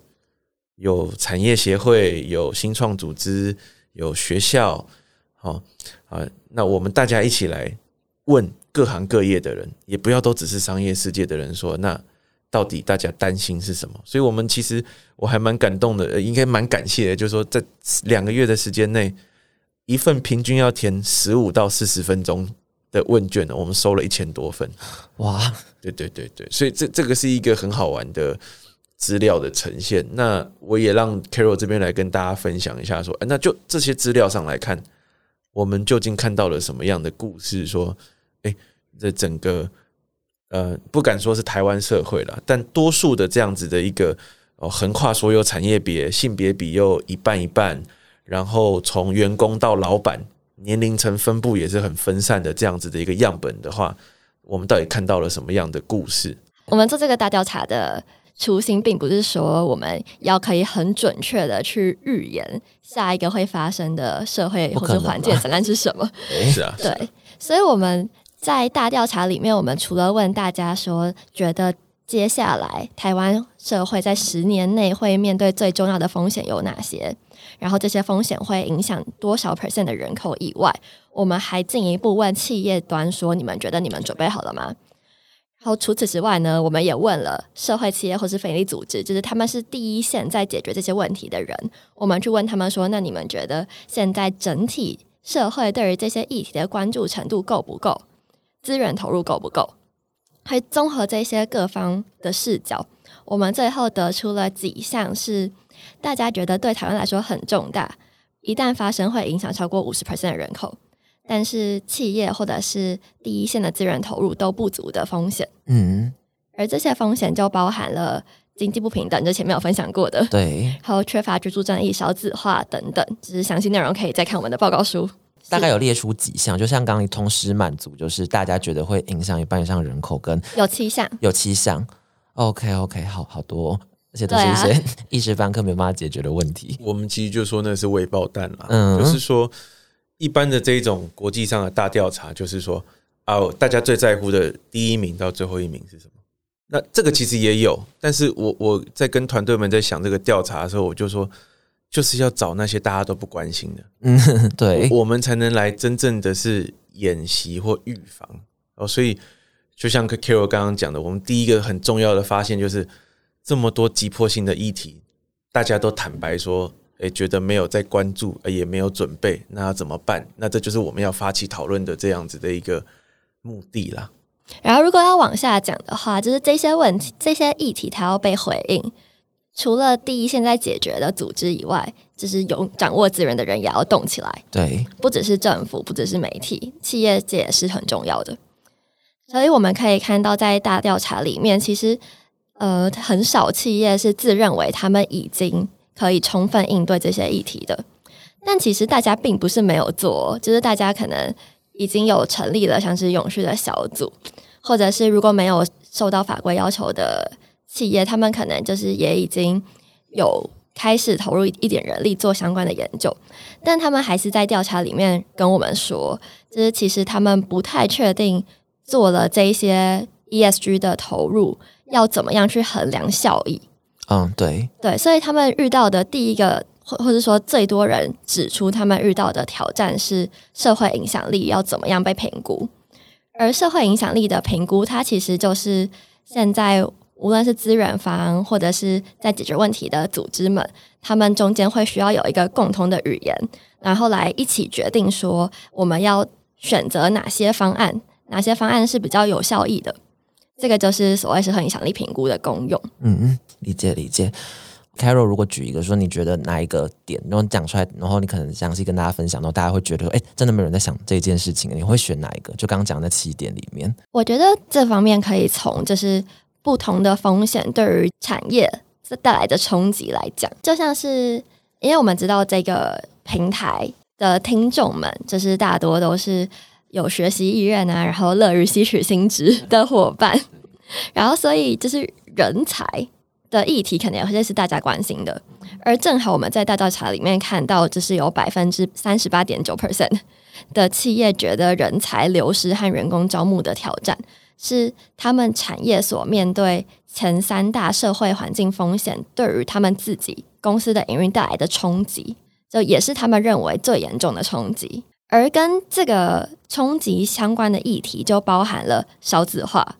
有产业协会，有新创组织，有学校，好啊。那我们大家一起来问各行各业的人，也不要都只是商业世界的人说那。到底大家担心是什么？所以我们其实我还蛮感动的，应该蛮感谢的。就是说，在两个月的时间内，一份平均要填十五到四十分钟的问卷呢，我们收了一千多份。哇，对对对对，所以这这个是一个很好玩的资料的呈现。那我也让 Carol 这边来跟大家分享一下，说，那就这些资料上来看，我们究竟看到了什么样的故事？说，哎，这整个。呃，不敢说是台湾社会了，但多数的这样子的一个哦，横跨所有产业别、性别比又一半一半，然后从员工到老板，年龄层分布也是很分散的这样子的一个样本的话，我们到底看到了什么样的故事？我们做这个大调查的初心，并不是说我们要可以很准确的去预言下一个会发生的社会或者环境灾难是什么。是啊，对，所以我们。在大调查里面，我们除了问大家说，觉得接下来台湾社会在十年内会面对最重要的风险有哪些，然后这些风险会影响多少 percent 的人口以外，我们还进一步问企业端说，你们觉得你们准备好了吗？然后除此之外呢，我们也问了社会企业或是非利组织，就是他们是第一线在解决这些问题的人，我们去问他们说，那你们觉得现在整体社会对于这些议题的关注程度够不够？资源投入够不够？会综合这些各方的视角，我们最后得出了几项是大家觉得对台湾来说很重大，一旦发生会影响超过五十 percent 的人口，但是企业或者是第一线的资源投入都不足的风险。嗯，而这些风险就包含了经济不平等，就前面有分享过的，对，还有缺乏居住正义、少子化等等。只是详细内容可以再看我们的报告书。大概有列出几项，就像刚刚你同时满足，就是大家觉得会影响一半以上人口，跟有七项，有七项。OK OK，好好多。而且都是一些 一时半刻没有办法解决的问题。我们其实就说那是未爆弹了，嗯，就是说一般的这一种国际上的大调查，就是说啊，大家最在乎的第一名到最后一名是什么？那这个其实也有，但是我我在跟团队们在想这个调查的时候，我就说就是要找那些大家都不关心的，嗯，对，我们才能来真正的是演习或预防哦。所以就像 Carol 刚刚讲的，我们第一个很重要的发现就是。这么多急迫性的议题，大家都坦白说，诶，觉得没有在关注，也没有准备，那要怎么办？那这就是我们要发起讨论的这样子的一个目的啦。然后，如果要往下讲的话，就是这些问题、这些议题，它要被回应，除了第一现在解决的组织以外，就是有掌握资源的人也要动起来。对，不只是政府，不只是媒体，企业界也是很重要的。所以我们可以看到，在大调查里面，其实。呃，很少企业是自认为他们已经可以充分应对这些议题的，但其实大家并不是没有做，就是大家可能已经有成立了像是永续的小组，或者是如果没有受到法规要求的企业，他们可能就是也已经有开始投入一点人力做相关的研究，但他们还是在调查里面跟我们说，就是其实他们不太确定做了这一些 ESG 的投入。要怎么样去衡量效益？嗯，对，对，所以他们遇到的第一个，或或者说最多人指出他们遇到的挑战是社会影响力要怎么样被评估？而社会影响力的评估，它其实就是现在无论是资源方或者是在解决问题的组织们，他们中间会需要有一个共通的语言，然后来一起决定说我们要选择哪些方案，哪些方案是比较有效益的。这个就是所谓社会影响力评估的功用。嗯嗯，理解理解。Carol，如果举一个说，你觉得哪一个点，然后讲出来，然后你可能详细跟大家分享，然后大家会觉得说，哎，真的没有人在想这件事情，你会选哪一个？就刚刚讲的七点里面，我觉得这方面可以从就是不同的风险对于产业所带来的冲击来讲，就像是因为我们知道这个平台的听众们，就是大多都是。有学习意愿啊，然后乐于吸取新知的伙伴，然后所以就是人才的议题，肯定有些是大家关心的。而正好我们在大调查里面看到，就是有百分之三十八点九 percent 的企业觉得人才流失和员工招募的挑战是他们产业所面对前三大社会环境风险对于他们自己公司的营运带来的冲击，就也是他们认为最严重的冲击。而跟这个冲击相关的议题，就包含了少子化、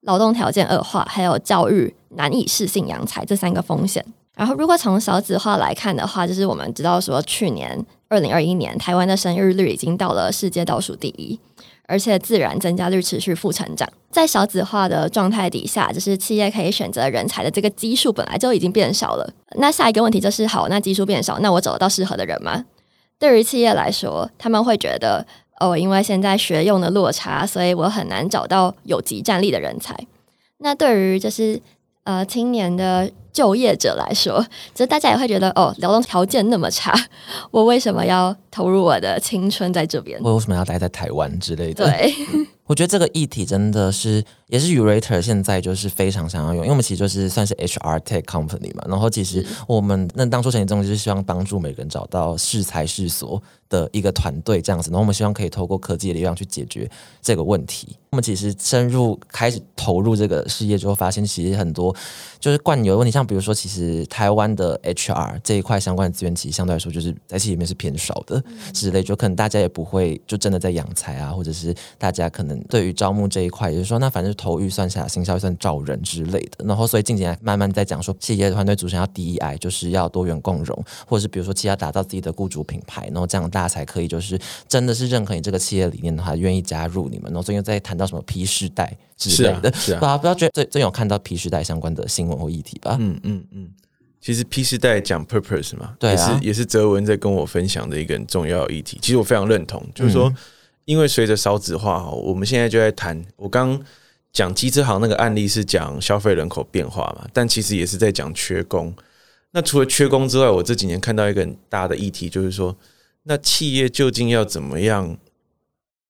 劳动条件恶化，还有教育难以适性扬才这三个风险。然后，如果从少子化来看的话，就是我们知道说，去年二零二一年台湾的生育率已经到了世界倒数第一，而且自然增加率持续负成长。在少子化的状态底下，就是企业可以选择人才的这个基数本来就已经变少了。那下一个问题就是，好，那基数变少，那我找得到适合的人吗？对于企业来说，他们会觉得哦，因为现在学用的落差，所以我很难找到有极战力的人才。那对于就是呃青年的就业者来说，其实大家也会觉得哦，劳动条件那么差，我为什么要投入我的青春在这边？我为什么要待在台湾之类的？对。我觉得这个议题真的是，也是 Urater 现在就是非常想要用，因为我们其实就是算是 HR Tech Company 嘛，然后其实我们那当初成立宗旨是希望帮助每个人找到适才适所的一个团队这样子，然后我们希望可以透过科技的力量去解决这个问题。我们其实深入开始投入这个事业之后，发现其实很多就是惯有的问题，像比如说，其实台湾的 HR 这一块相关的资源，其实相对来说就是在企业里面是偏少的之类，就可能大家也不会就真的在养才啊，或者是大家可能。对于招募这一块，也就是说，那反正投预算下，行销预算招人之类的。然后，所以近几年慢慢在讲说，企业团队组成要 DEI，就是要多元共融，或者是比如说，企业要打造自己的雇主品牌，然后这样大家才可以就是真的是认可你这个企业理念的话，愿意加入你们。然后最近在谈到什么 P 世代之类的，是啊，不要觉得最最有看到 P 世代相关的新闻或议题吧。嗯嗯嗯，其实 P 世代讲 purpose 嘛，对啊，也是也是泽文在跟我分享的一个很重要议题。其实我非常认同，就是说，因为随着少子化，我们现在就在谈。我刚讲机车行那个案例是讲消费人口变化嘛，但其实也是在讲缺工。那除了缺工之外，我这几年看到一个很大的议题，就是说，那企业究竟要怎么样？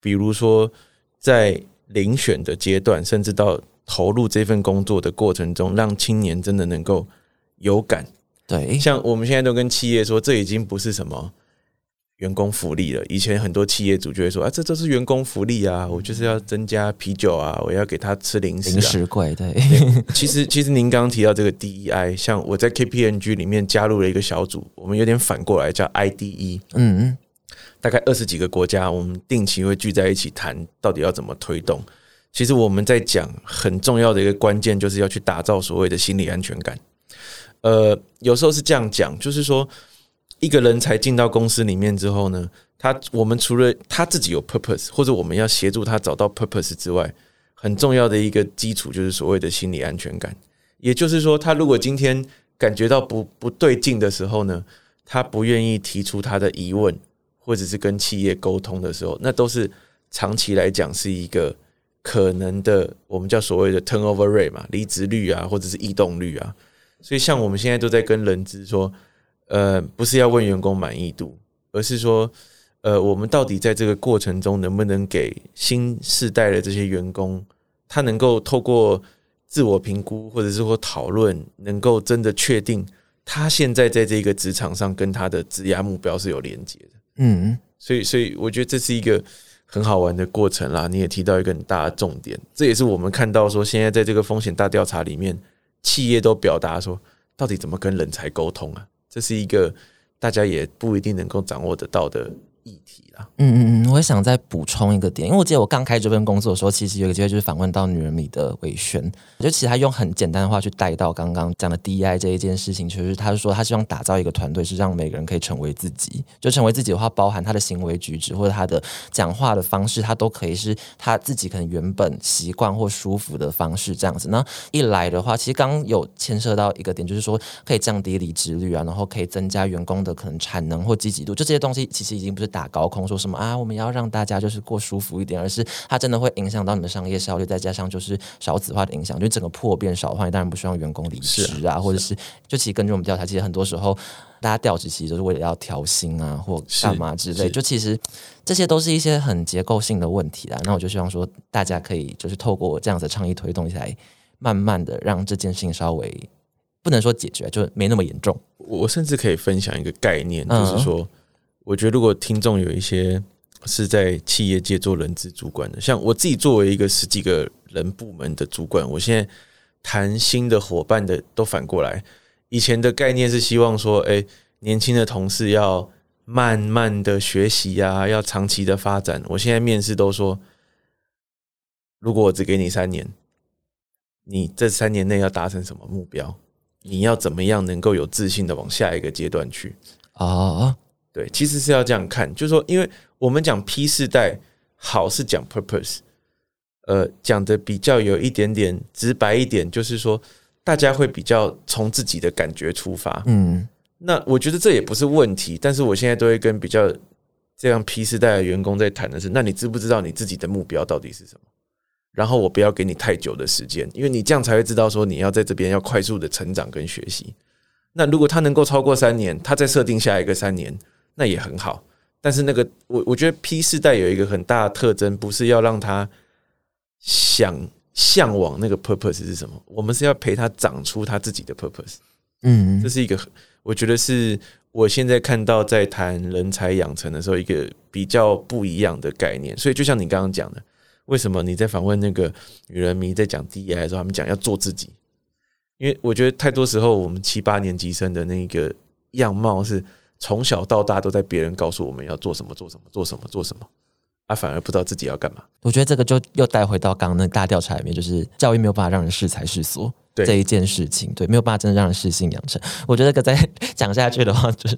比如说，在遴选的阶段，甚至到投入这份工作的过程中，让青年真的能够。有感，对，像我们现在都跟企业说，这已经不是什么员工福利了。以前很多企业主就会说啊，这都是员工福利啊，我就是要增加啤酒啊，我要给他吃零食，零食贵。对，其实其实您刚刚提到这个 DEI，像我在 KPNG 里面加入了一个小组，我们有点反过来叫 IDE，嗯嗯，大概二十几个国家，我们定期会聚在一起谈，到底要怎么推动。其实我们在讲很重要的一个关键，就是要去打造所谓的心理安全感。呃，有时候是这样讲，就是说，一个人才进到公司里面之后呢，他我们除了他自己有 purpose，或者我们要协助他找到 purpose 之外，很重要的一个基础就是所谓的心理安全感。也就是说，他如果今天感觉到不不对劲的时候呢，他不愿意提出他的疑问，或者是跟企业沟通的时候，那都是长期来讲是一个可能的，我们叫所谓的 turnover rate 嘛，离职率啊，或者是异动率啊。所以，像我们现在都在跟人资说，呃，不是要问员工满意度，而是说，呃，我们到底在这个过程中能不能给新世代的这些员工，他能够透过自我评估或者是说讨论，能够真的确定他现在在这个职场上跟他的职涯目标是有连接的。嗯，所以，所以我觉得这是一个很好玩的过程啦。你也提到一个很大的重点，这也是我们看到说，现在在这个风险大调查里面。企业都表达说，到底怎么跟人才沟通啊？这是一个大家也不一定能够掌握得到的。议题啦，嗯嗯嗯，我也想再补充一个点，因为我记得我刚开这份工作的时候，其实有个机会就是访问到女人里的韦轩，我觉得其实他用很简单的话去带到刚刚讲的 DEI 这一件事情，其实他是说他希望打造一个团队，是让每个人可以成为自己，就成为自己的话，包含他的行为举止或者他的讲话的方式，他都可以是他自己可能原本习惯或舒服的方式这样子。那一来的话，其实刚有牵涉到一个点，就是说可以降低离职率啊，然后可以增加员工的可能产能或积极度，就这些东西其实已经不是。打高空说什么啊？我们要让大家就是过舒服一点，而是它真的会影响到你的商业效率，再加上就是少子化的影响，就整个破变少换，当然不希望员工离职啊，或者是就其实根据我们调查，其实很多时候大家调职其实都是为了要调薪啊或干嘛之类，就其实这些都是一些很结构性的问题啦。那我就希望说大家可以就是透过这样子倡议推动起来，慢慢的让这件事情稍微不能说解决，就没那么严重。我甚至可以分享一个概念，就是说。我觉得，如果听众有一些是在企业界做人资主管的，像我自己作为一个十几个人部门的主管，我现在谈新的伙伴的都反过来。以前的概念是希望说，哎，年轻的同事要慢慢的学习呀，要长期的发展。我现在面试都说，如果我只给你三年，你这三年内要达成什么目标？你要怎么样能够有自信的往下一个阶段去啊？对，其实是要这样看，就是说，因为我们讲 P 世代好是讲 purpose，呃，讲的比较有一点点直白一点，就是说，大家会比较从自己的感觉出发，嗯，那我觉得这也不是问题，但是我现在都会跟比较这样 P 世代的员工在谈的是，那你知不知道你自己的目标到底是什么？然后我不要给你太久的时间，因为你这样才会知道说你要在这边要快速的成长跟学习。那如果他能够超过三年，他再设定下一个三年。那也很好，但是那个我我觉得 P 世代有一个很大的特征，不是要让他想向往那个 purpose 是什么，我们是要陪他长出他自己的 purpose。嗯，这是一个我觉得是我现在看到在谈人才养成的时候一个比较不一样的概念。所以就像你刚刚讲的，为什么你在访问那个女人迷在讲 DEI 的时候，他们讲要做自己？因为我觉得太多时候我们七八年级生的那个样貌是。从小到大都在别人告诉我们要做什么做什么做什么做什么，他反而不知道自己要干嘛。我觉得这个就又带回到刚刚那大调查里面，就是教育没有办法让人适才适所这一件事情，对，没有办法真的让人适性养成。我觉得这个再讲下去的话，就是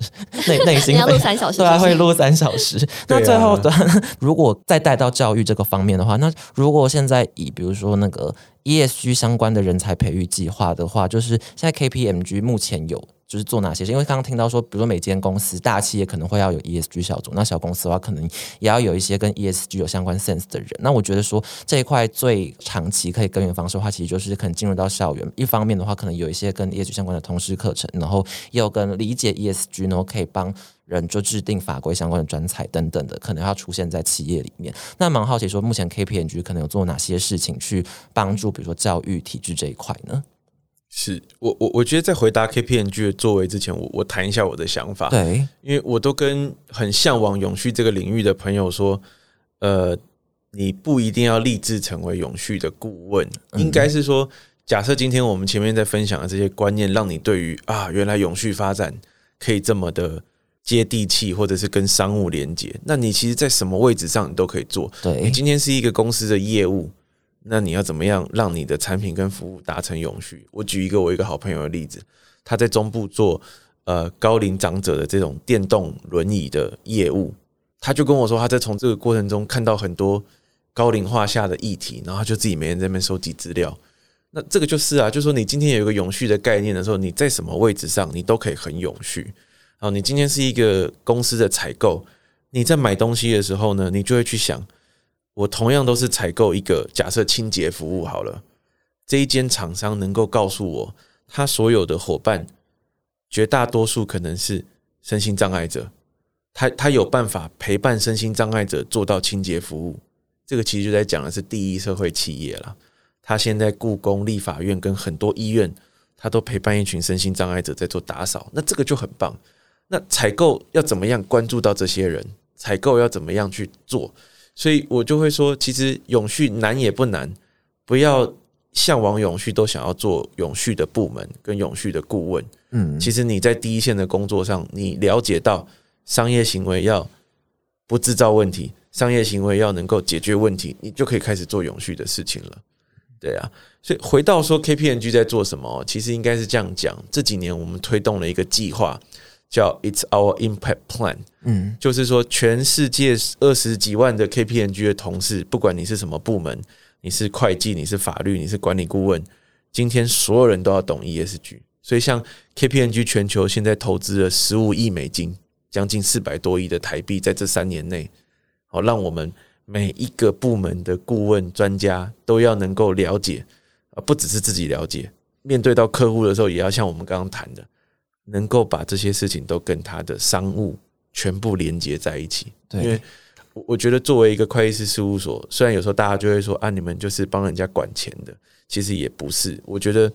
内 内心要录三小时，对，会录三小时。那最后的，如果再带到教育这个方面的话，那如果现在以比如说那个 ESG 相关的人才培育计划的话，就是现在 KPMG 目前有。就是做哪些事？因为刚刚听到说，比如说每间公司大企业可能会要有 ESG 小组，那小公司的话可能也要有一些跟 ESG 有相关 sense 的人。那我觉得说这一块最长期可以根源方式的话，其实就是可能进入到校园。一方面的话，可能有一些跟 ESG 相关的通识课程，然后也有跟理解 ESG，然后可以帮。人就制定法规相关的专才等等的，可能要出现在企业里面。那蛮好奇，说目前 KPMG 可能有做哪些事情去帮助，比如说教育体制这一块呢？是我我我觉得在回答 KPMG 的作为之前，我我谈一下我的想法。对，因为我都跟很向往永续这个领域的朋友说，呃，你不一定要立志成为永续的顾问，应该是说，假设今天我们前面在分享的这些观念，让你对于啊，原来永续发展可以这么的。接地气，或者是跟商务连接，那你其实，在什么位置上你都可以做。对你今天是一个公司的业务，那你要怎么样让你的产品跟服务达成永续？我举一个我一个好朋友的例子，他在中部做呃高龄长者的这种电动轮椅的业务，他就跟我说，他在从这个过程中看到很多高龄化下的议题，然后他就自己每天在那边收集资料。那这个就是啊，就说你今天有一个永续的概念的时候，你在什么位置上，你都可以很永续。哦，你今天是一个公司的采购，你在买东西的时候呢，你就会去想，我同样都是采购一个假设清洁服务好了，这一间厂商能够告诉我，他所有的伙伴绝大多数可能是身心障碍者，他他有办法陪伴身心障碍者做到清洁服务，这个其实就在讲的是第一社会企业了。他现在故宫、立法院跟很多医院，他都陪伴一群身心障碍者在做打扫，那这个就很棒。那采购要怎么样关注到这些人？采购要怎么样去做？所以我就会说，其实永续难也不难，不要向往永续都想要做永续的部门跟永续的顾问。嗯，其实你在第一线的工作上，你了解到商业行为要不制造问题，商业行为要能够解决问题，你就可以开始做永续的事情了。对啊，所以回到说 KPMG 在做什么，其实应该是这样讲：这几年我们推动了一个计划。叫 It's Our Impact Plan，嗯，就是说全世界二十几万的 KPMG 的同事，不管你是什么部门，你是会计，你是法律，你是管理顾问，今天所有人都要懂 ESG。所以像 KPMG 全球现在投资了十五亿美金，将近四百多亿的台币，在这三年内，好让我们每一个部门的顾问专家都要能够了解，啊，不只是自己了解，面对到客户的时候，也要像我们刚刚谈的。能够把这些事情都跟他的商务全部连接在一起，对，因为我我觉得作为一个会计师事务所，虽然有时候大家就会说啊，你们就是帮人家管钱的，其实也不是。我觉得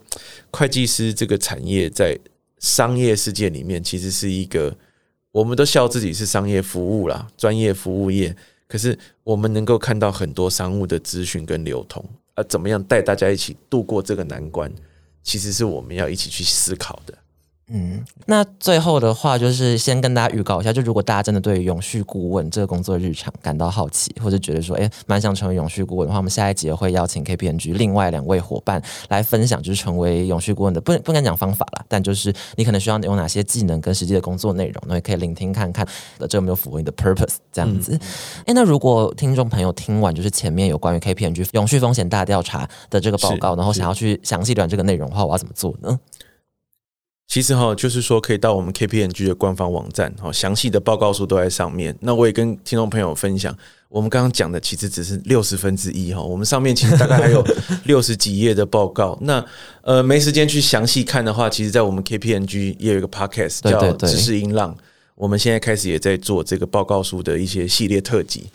会计师这个产业在商业世界里面，其实是一个我们都笑自己是商业服务啦，专业服务业。可是我们能够看到很多商务的资讯跟流通，啊，怎么样带大家一起度过这个难关，其实是我们要一起去思考的。嗯，那最后的话就是先跟大家预告一下，就如果大家真的对永续顾问这个工作日常感到好奇，或者觉得说，哎，蛮想成为永续顾问的话，我们下一集会邀请 KPMG 另外两位伙伴来分享，就是成为永续顾问的，不不敢讲方法啦，但就是你可能需要有哪些技能跟实际的工作内容，那也可以聆听看看，这有没有符合你的 purpose 这样子。哎，那如果听众朋友听完就是前面有关于 KPMG 永续风险大调查的这个报告，然后想要去详细了解这个内容的话，我要怎么做呢？其实哈，就是说可以到我们 KPMG 的官方网站，哈，详细的报告书都在上面。那我也跟听众朋友分享，我们刚刚讲的其实只是六十分之一哈，我们上面其实大概还有 六十几页的报告。那呃，没时间去详细看的话，其实，在我们 KPMG 也有一个 Podcast 叫《知识音浪》，我们现在开始也在做这个报告书的一些系列特辑。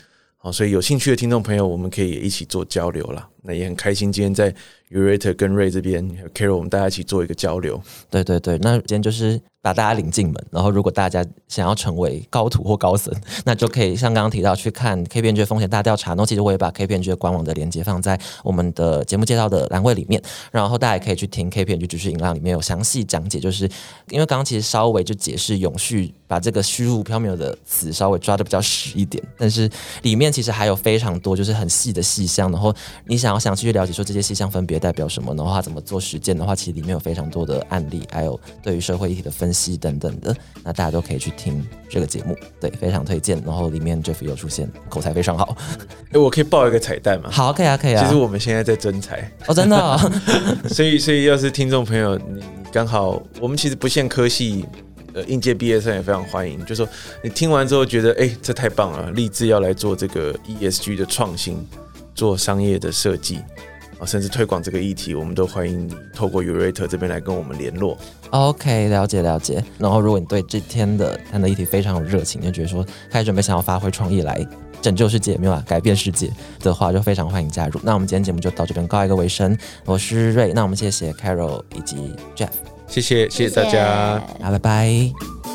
好，所以有兴趣的听众朋友，我们可以一起做交流啦。那也很开心，今天在 Urate 跟 Ray 这边，Carol，我们大家一起做一个交流。对对对，那今天就是。把大家领进门，然后如果大家想要成为高徒或高僧，那就可以像刚刚提到去看 KPG 风险大调查。那其实我也把 KPG 官网的链接放在我们的节目介绍的栏位里面，然后大家也可以去听 KPG 知识引浪里面有详细讲解。就是因为刚刚其实稍微就解释永续，把这个虚无缥缈的词稍微抓的比较实一点，但是里面其实还有非常多就是很细的细项。然后你想要详细去了解说这些细项分别代表什么的话，怎么做实践的话，其实里面有非常多的案例，还有对于社会议题的分析。等等的，那大家都可以去听这个节目，对，非常推荐。然后里面 Jeff 有出现，口才非常好。哎，我可以报一个彩蛋吗？好，可以啊，可以啊。其实我们现在在征才哦，真的。所以，所以要是听众朋友你刚好我们其实不限科系，呃，应届毕业生也非常欢迎。就说你听完之后觉得，哎，这太棒了，立志要来做这个 ESG 的创新，做商业的设计。啊，甚至推广这个议题，我们都欢迎你透过 Urate 这边来跟我们联络。OK，了解了解。然后，如果你对这天的谈的议题非常有热情，就觉得说开始准备想要发挥创意来拯救世界，没有啊，改变世界的话，就非常欢迎加入。那我们今天节目就到这边告一个尾声。我是瑞，那我们谢谢 Carol 以及 Jeff，谢谢谢谢大家，好，拜拜。